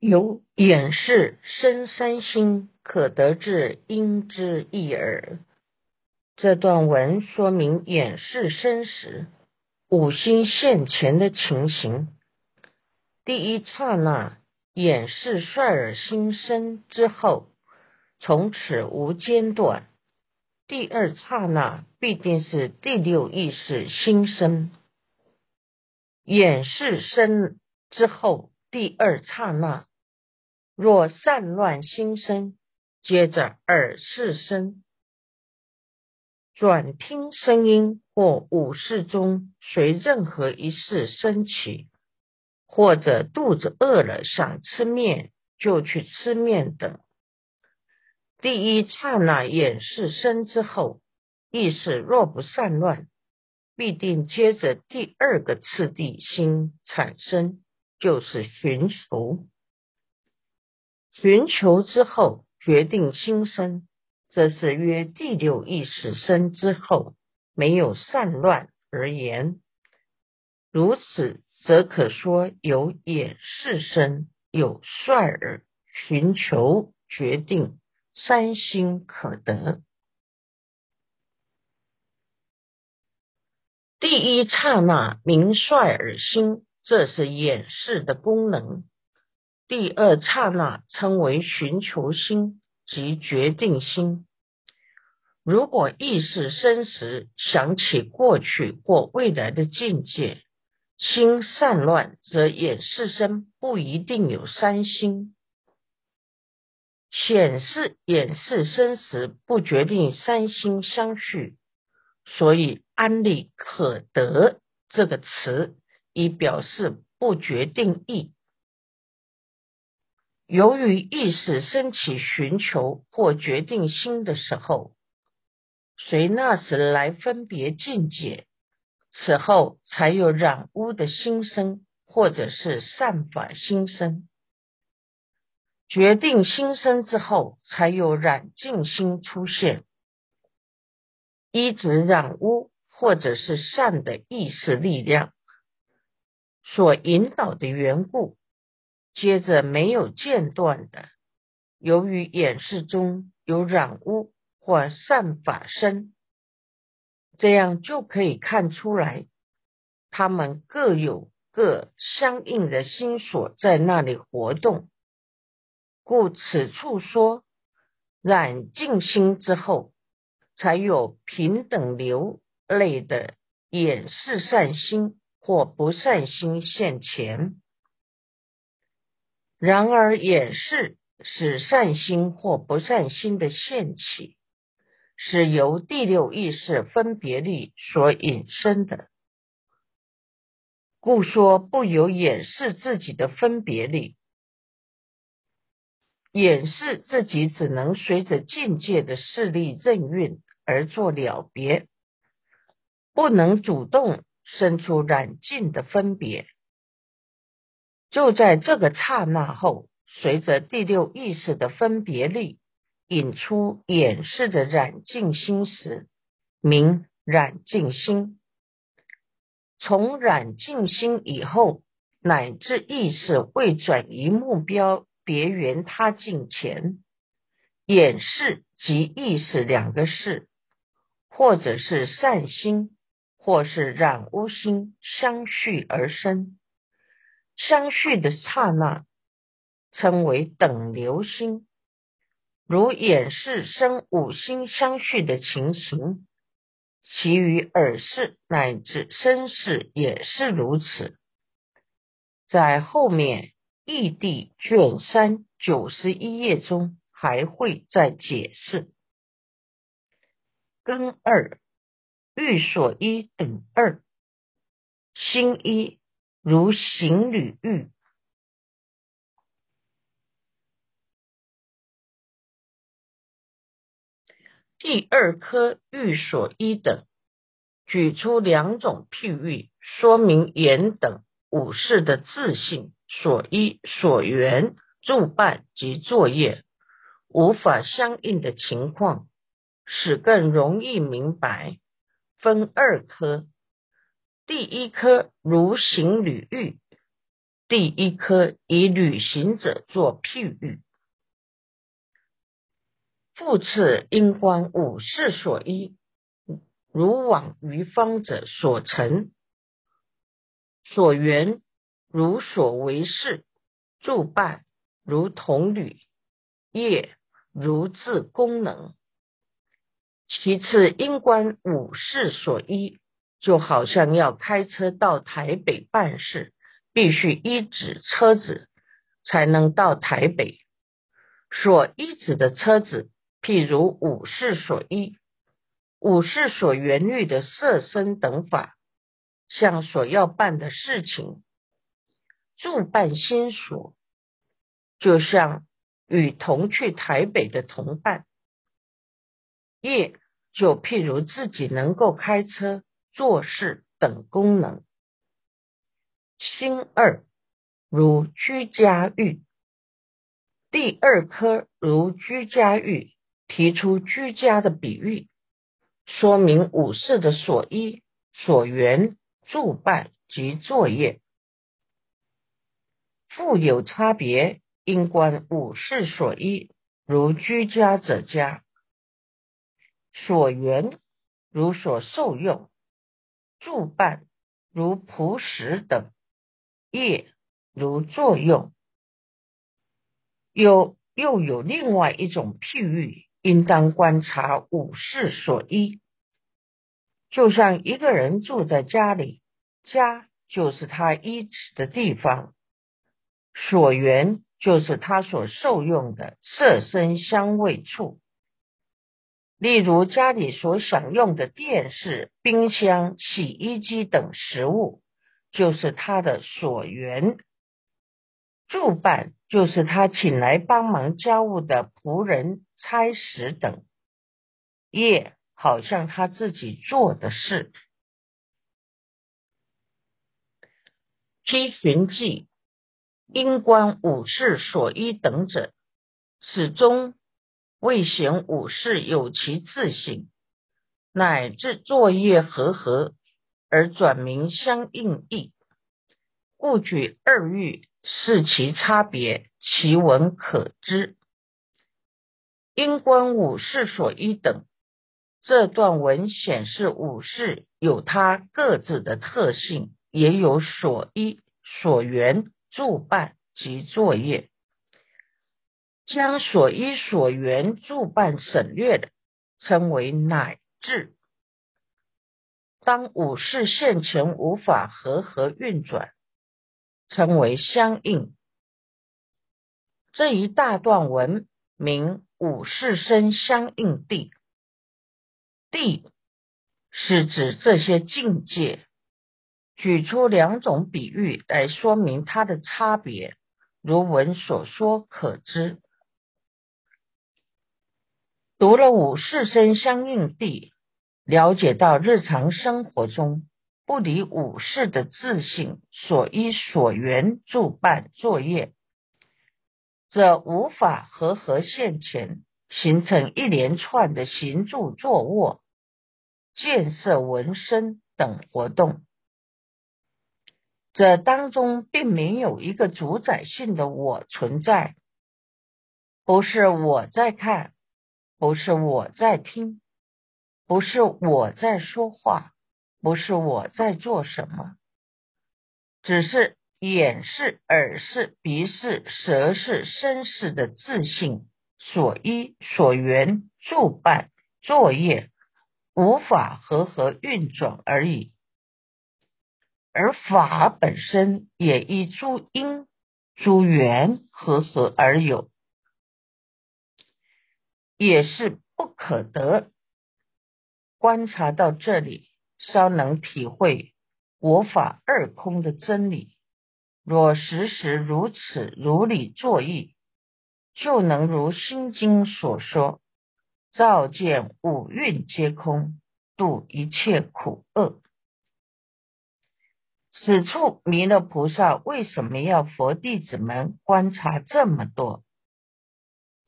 由眼视生三心，可得至因之一耳。这段文说明眼视生时五心现前的情形。第一刹那，眼视率尔心生之后，从此无间断；第二刹那，必定是第六意识心生。眼视生之后，第二刹那。若散乱心生，接着耳视生，转听声音或五事中随任何一事升起，或者肚子饿了想吃面就去吃面等。第一刹那眼视生之后，意识若不散乱，必定接着第二个次第心产生，就是寻求。寻求之后，决定心生，这是约第六意识生之后，没有散乱而言。如此，则可说有眼视生，有率尔寻求决定三心可得。第一刹那明率尔心，这是眼视的功能。第二刹那称为寻求心及决定心。如果意识生时想起过去或未来的境界，心散乱，则眼视生不一定有三心。显示眼视生时不决定三心相续，所以安利可得这个词，以表示不决定意。由于意识升起寻求或决定心的时候，随那时来分别境界，此后才有染污的心生，或者是善法心生。决定心生之后，才有染净心出现，依止染污或者是善的意识力量所引导的缘故。接着没有间断的，由于演示中有染污或散法身，这样就可以看出来，他们各有各相应的心所在那里活动。故此处说染净心之后，才有平等流类的演示善心或不善心现前。然而，掩饰是善心或不善心的现起，是由第六意识分别力所引生的，故说不由掩饰自己的分别力，掩饰自己只能随着境界的势力任运而做了别，不能主动生出染净的分别。就在这个刹那后，随着第六意识的分别力引出演示的染净心时，名染净心。从染净心以后，乃至意识未转移目标别缘他境前，演示及意识两个事，或者是善心，或是染污心相续而生。相续的刹那称为等流心，如眼视生五心相续的情形，其余耳视乃至身视也是如此。在后面异地卷三九十一页中还会再解释。根二欲所依等二心一。如行旅欲，第二颗欲所依等，举出两种譬喻，说明言等武士的自信所依、所缘、助伴及作业无法相应的情况，使更容易明白。分二科。第一颗如行履欲，第一科以旅行者作譬喻，复次因观五事所依，如往于方者所成所缘，如所为事，助伴如同旅，业如自功能。其次因观五事所依，就好像要开车到台北办事。必须依止车子才能到台北。所依止的车子，譬如武士所依，武士所缘虑的色身等法，像所要办的事情，助办心所，就像与同去台北的同伴。业就譬如自己能够开车做事等功能。心二如居家欲，第二科如居家欲，提出居家的比喻，说明武士的所依、所缘、助办及作业，富有差别。因观武士所依，如居家者家；所缘如所受用，助办如仆食等。业如作用，又又有另外一种譬喻，应当观察五事所依。就像一个人住在家里，家就是他依止的地方，所缘就是他所受用的色身香味处。例如家里所享用的电视、冰箱、洗衣机等食物。就是他的所缘，助办就是他请来帮忙家务的仆人、差使等业，好像他自己做的事。批寻记、因观五事所依等者，始终未显五事有其自性，乃至作业和合。而转名相应义，故举二喻视其差别，其文可知。因观五事所依等，这段文显示五事有它各自的特性，也有所依、所缘、助办及作业。将所依、所缘、助办省略的，称为乃至。当五事现前无法和合运转，称为相应。这一大段文名五事生相应地，地是指这些境界。举出两种比喻来说明它的差别，如文所说可知。读了五事生相应地。了解到日常生活中不离五事的自性所依所缘助办作业，则无法和合现前，形成一连串的行住坐卧、建设纹身等活动。这当中并没有一个主宰性的我存在，不是我在看，不是我在听。不是我在说话，不是我在做什么，只是眼是、耳是、鼻是、舌是、身是的自信所依、所缘、助办作业，无法和合运转而已。而法本身也依诸因、诸缘和合而有，也是不可得。观察到这里，稍能体会我法二空的真理。若时时如此如理作意，就能如心经所说，照见五蕴皆空，度一切苦厄。此处弥勒菩萨为什么要佛弟子们观察这么多？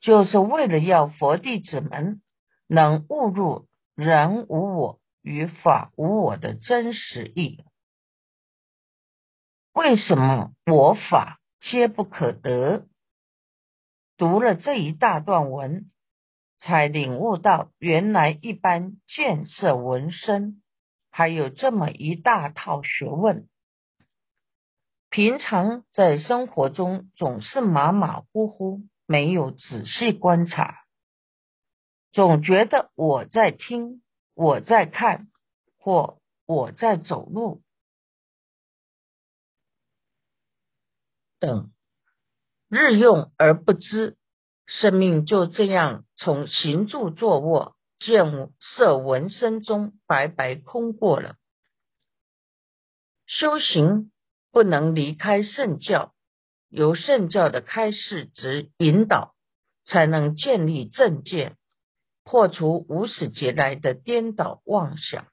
就是为了要佛弟子们能悟入。人无我与法无我的真实意。为什么我法皆不可得？读了这一大段文，才领悟到原来一般见色闻声，还有这么一大套学问。平常在生活中总是马马虎虎，没有仔细观察，总觉得我在听，我在看，或我在走路等。日用而不知，生命就这样从行住坐卧、见色闻声中白白空过了。修行不能离开圣教，由圣教的开示之引导，才能建立正见，破除无始劫来的颠倒妄想。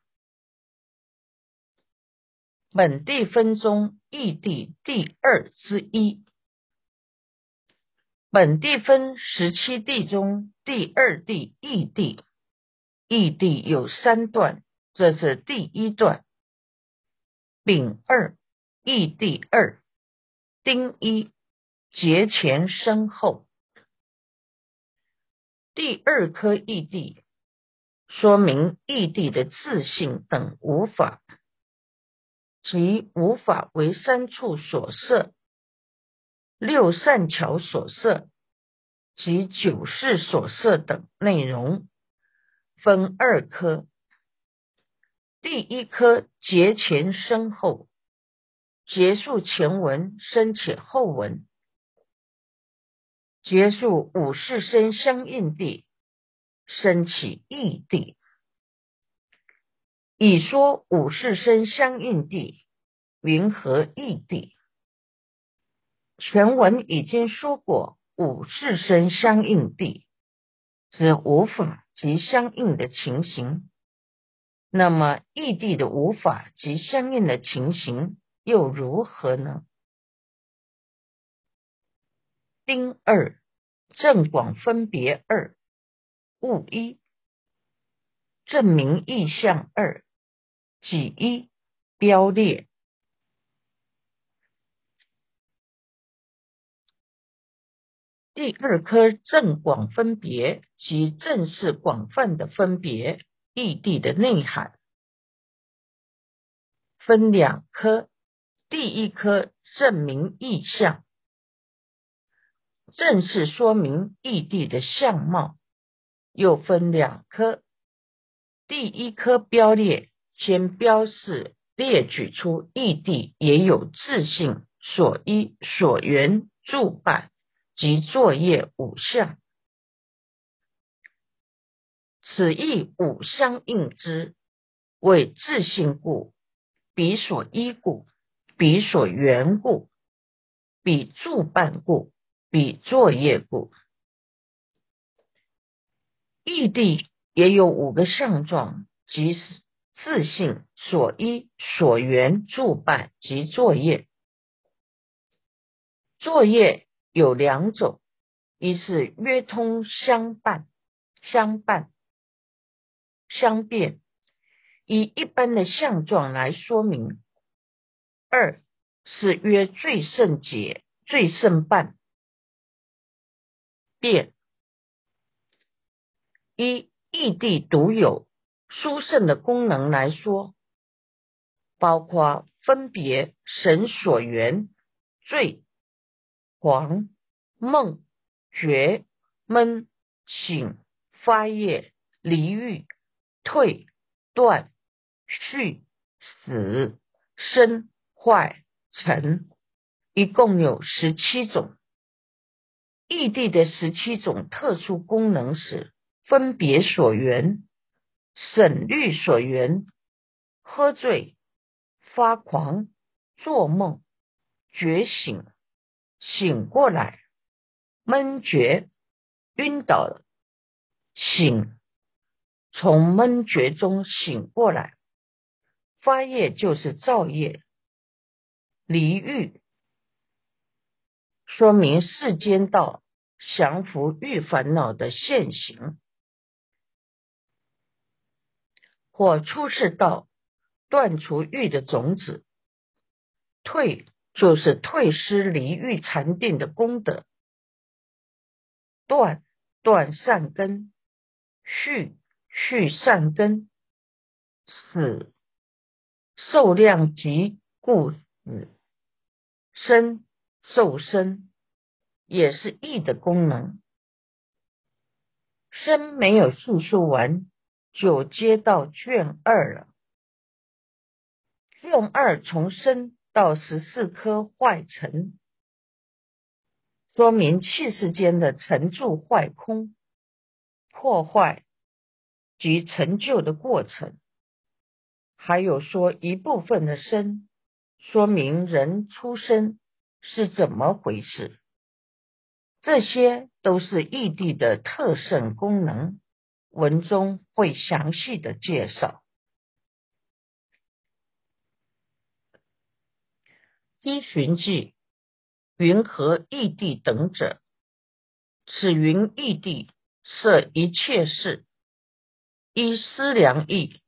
本地分中异地第二之一。本地分十七地中第二地异地，异地有三段，这是第一段。丙二异地二丁一节前身后，第二颗异地说明异地的自信等无法，即无法为三处所摄。六善巧所摄及九世所摄等内容，分二科。第一科节前身后，结束前文生且后文，结束五世生相应地，生起异地。以说五世生相应地，云何异地？全文已经说过，五世生相应地指无法及相应的情形。那么异地的无法及相应的情形又如何呢？丁二正广分别二物一证明意象二己一标列。第二颗正广分别即正是广泛的分别异地的内涵，分两颗。第一颗证明意象，正是说明异地的相貌，又分两颗。第一颗标列，先标示列举出异地也有自性所依所缘助伴。及作业五相，此意五相应之，为自信故，彼所依故，彼所缘故，彼助伴故，彼作业故。异地也有五个相状，即是自性所依所缘助伴及作业，作业。有两种，一是约通相伴、相伴、相变，以一般的相状来说明；二是约最胜解、最胜伴变。一异地独有殊胜的功能来说，包括分别神所缘最。黄梦觉闷醒发业离欲退断续死生坏成，一共有十七种。异地的十七种特殊功能是：分别所缘、省虑所缘、喝醉、发狂、做梦、觉醒。醒过来，闷觉，晕倒，醒，从闷觉中醒过来，发业就是造业，离欲，说明世间道降服欲烦恼的现行，或出世道断除欲的种子，退。就是退失离欲禅定的功德。断断善根，续续善根，死受量及故死，身受身，也是意的功能。身没有叙述完，就接到卷二了。卷二从身到十四颗坏尘，说明气世间的成住坏空、破坏及成就的过程。还有说一部分的身，说明人出生是怎么回事。这些都是异地的特胜功能，文中会详细的介绍。依寻记，云何异地等者？此云异地设一切事，依思量意，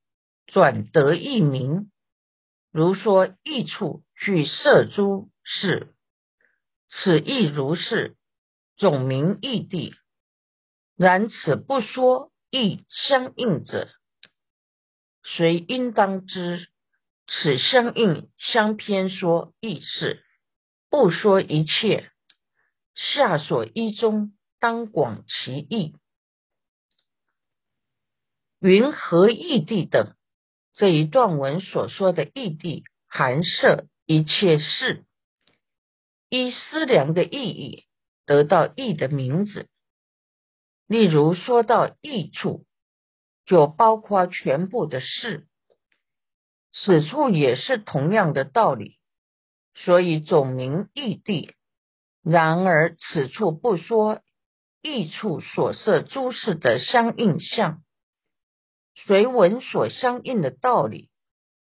转得异名。如说异处具色诸事，此亦如是。总名异地，然此不说异相应者，谁应当知？此相应相偏说异事，不说一切。下所依中，当广其意。云何异地等这一段文所说的异地，含摄一切事，依思量的意义。得到义的名字，例如说到义处，就包括全部的事。此处也是同样的道理，所以总名义地。然而此处不说义处所设诸事的相应相，随文所相应的道理，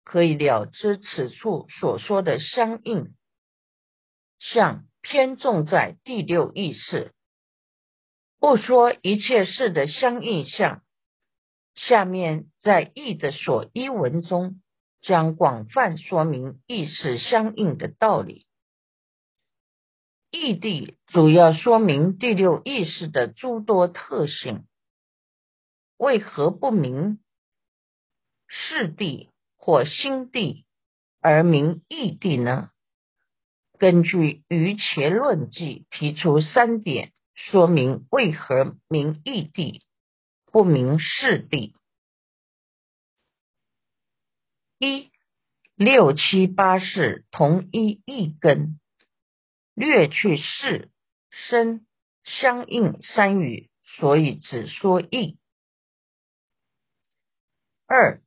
可以了知此处所说的相应相。偏重在第六意识，不说一切事的相应相。下面在义的所依文中，将广泛说明意识相应的道理。义谛主要说明第六意识的诸多特性。为何不明事地或心地，而名义地呢？根据《于伽论记》提出三点，说明为何名异地不明世地。一六七八世同一一根，略去世生相应三语，所以只说异。二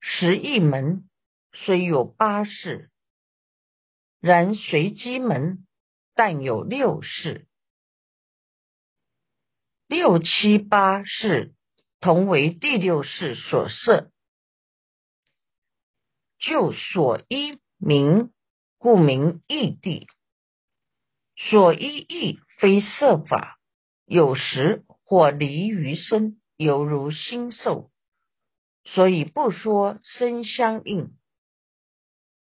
十一门虽有八世。然随机门，但有六世，六七八世同为第六世所设，就所依名，故名异地。所依义非设法，有时或离于身，犹如心兽，所以不说身相应。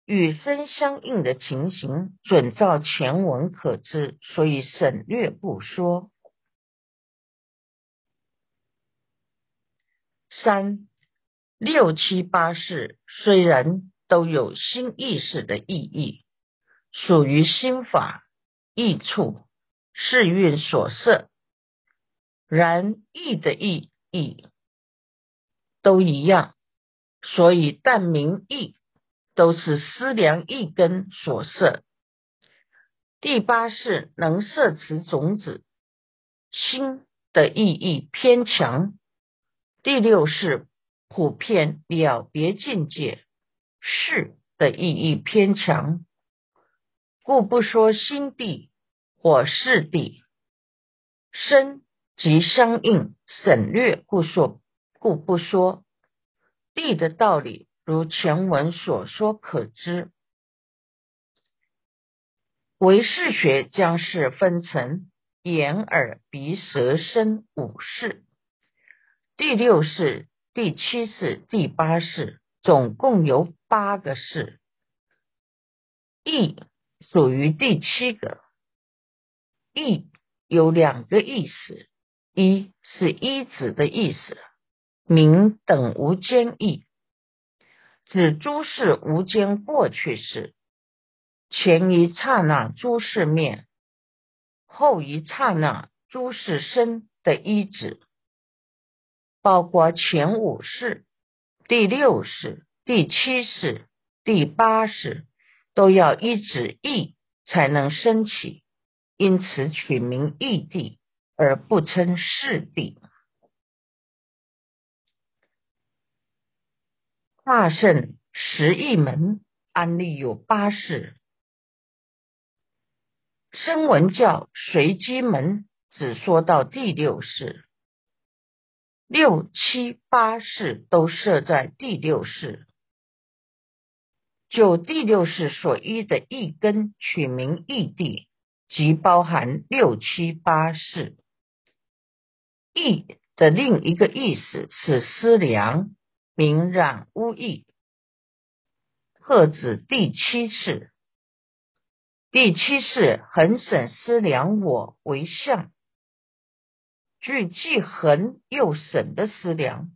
与身相应的情形，准照前文可知，所以省略不说。三六七八事虽然都有新意识的意义，属于心法意处世运所设，然意的意义都一样，所以但名义。都是思量一根所设。第八是能摄持种子心的意义偏强。第六是普遍了别境界事的意义偏强，故不说心地或事地，身即相应省略，故说故不说地的道理。如前文所说可知，唯识学将是分成眼、耳、鼻、舌、身五识，第六识、第七识、第八识，总共有八个识。意属于第七个。义有两个意思，一是一指的意思，名等无间意，指诸事无间过去式，前一刹那诸事灭，后一刹那诸事生的一指，包括前五世、第六世、第七世、第八世，都要一指意才能升起。因此取名异地，而不称世地。大圣十一门安利有八世，声闻教随机门只说到第六世，六七八世都设在第六世。就第六世所依的一根取名异地。即包含六七八世，意的另一个意思是思量、明染污意，特指第七世。第七世恒审思量我为相，具既恒又审的思量，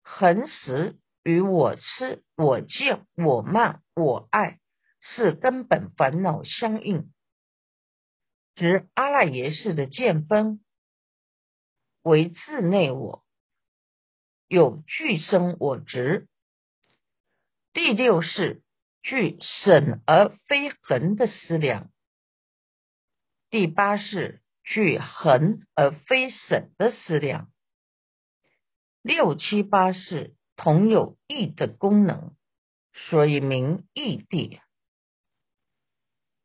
恒时与我痴、我见、我慢、我爱是根本烦恼相应。指阿赖耶识的见分为自内我，有具生我执；第六是具审而非恒的思量；第八是具恒而非审的思量。六七八是同有意的功能，所以名异地。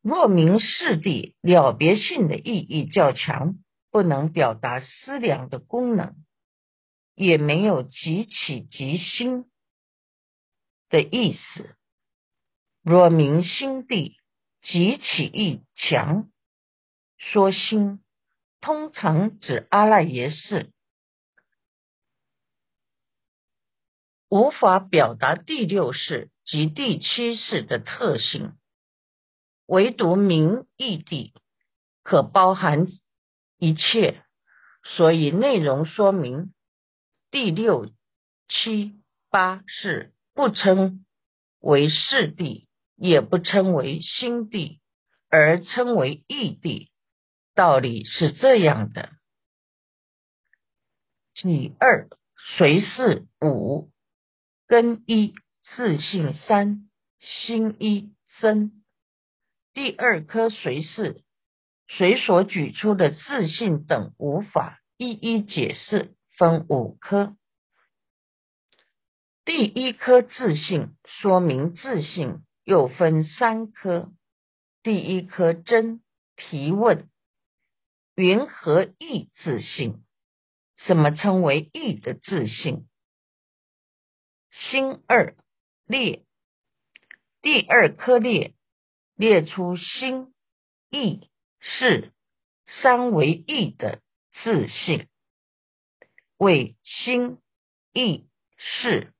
若名世地了别性的意义较强，不能表达思量的功能，也没有即起即心的意思。若明心地即起意强，说心通常指阿赖耶识，无法表达第六世及第七世的特性。唯独名义地可包含一切，所以内容说明第六、七、八是不称为世地，也不称为心地，而称为义地。道理是这样的：己二随事五根一自性三心一生。第二颗随是随所举出的自信等无法一一解释，分五颗。第一颗自信说明自信又分三颗。第一颗真提问：云何意自信？什么称为意的自信？心二列，第二颗列。列出心、意、是三为意的自信，为心、意、识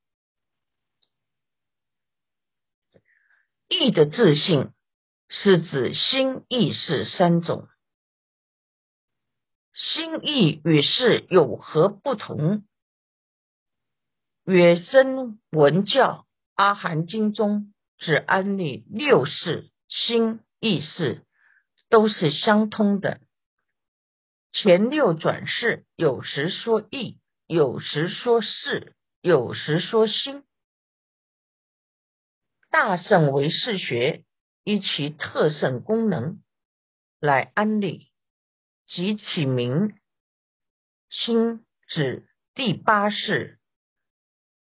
意的自信，是指心、意、识三种。心意与事有何不同？约真文教阿含经中只安利六世。心意识都是相通的。前六转世有时说意，有时说事，有时说心。大圣为世学，依其特胜功能来安利，即起名心指第八世，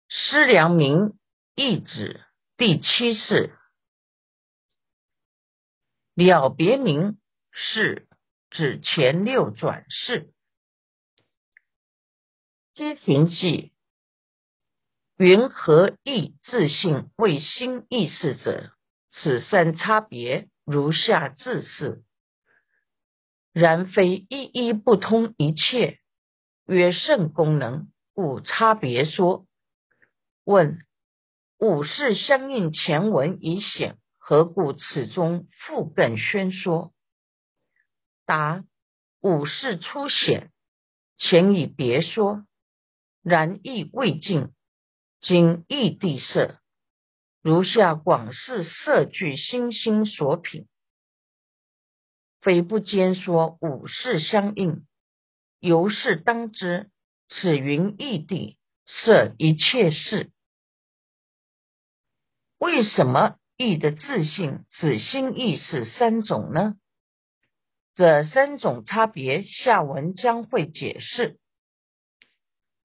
师良明意指第七世。了别名是指前六转世，皆寻记云何意自性为心意识者？此三差别如下自是，然非一一不通一切，曰圣功能，故差别说。问五事相应前文已显。何故此中复更宣说？答：五事初显，前已别说，然亦未尽。今异地色，如下广示色具心心所品，非不兼说五事相应，由是当知，此云异地色一切事。为什么意的自性子心意是三种呢？这三种差别，下文将会解释。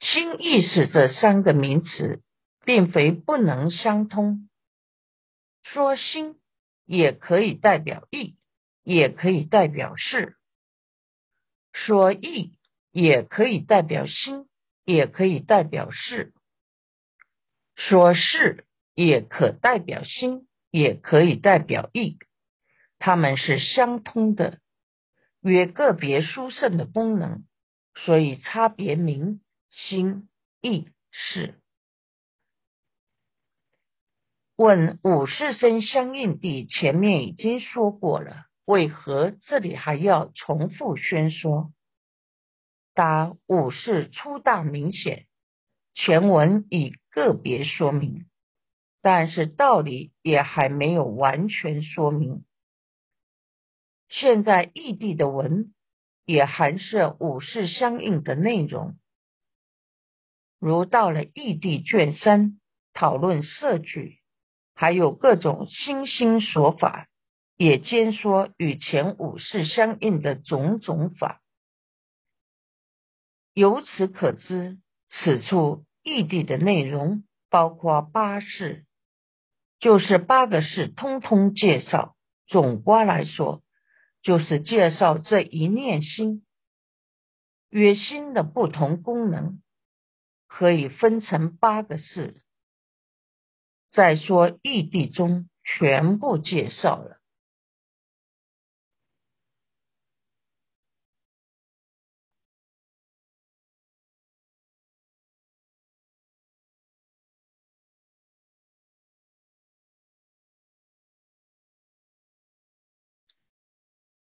心意识这三个名词，并非不能相通。说心也可以代表意，也可以代表事；说意也可以代表心，也可以代表事；说事。也可代表心，也可以代表意，它们是相通的，约个别殊胜的功能，所以差别名心意事。问五事生相应地，前面已经说过了，为何这里还要重复宣说？答：五事粗大明显，全文已个别说明。但是道理也还没有完全说明。现在异地的文也含摄五事相应的内容，如到了异地卷三讨论色句，还有各种新兴说法，也兼说与前五事相应的种种法。由此可知，此处异地的内容包括八事。就是八个事，通通介绍。总括来说，就是介绍这一念心，约心的不同功能，可以分成八个事。再说异地中全部介绍了。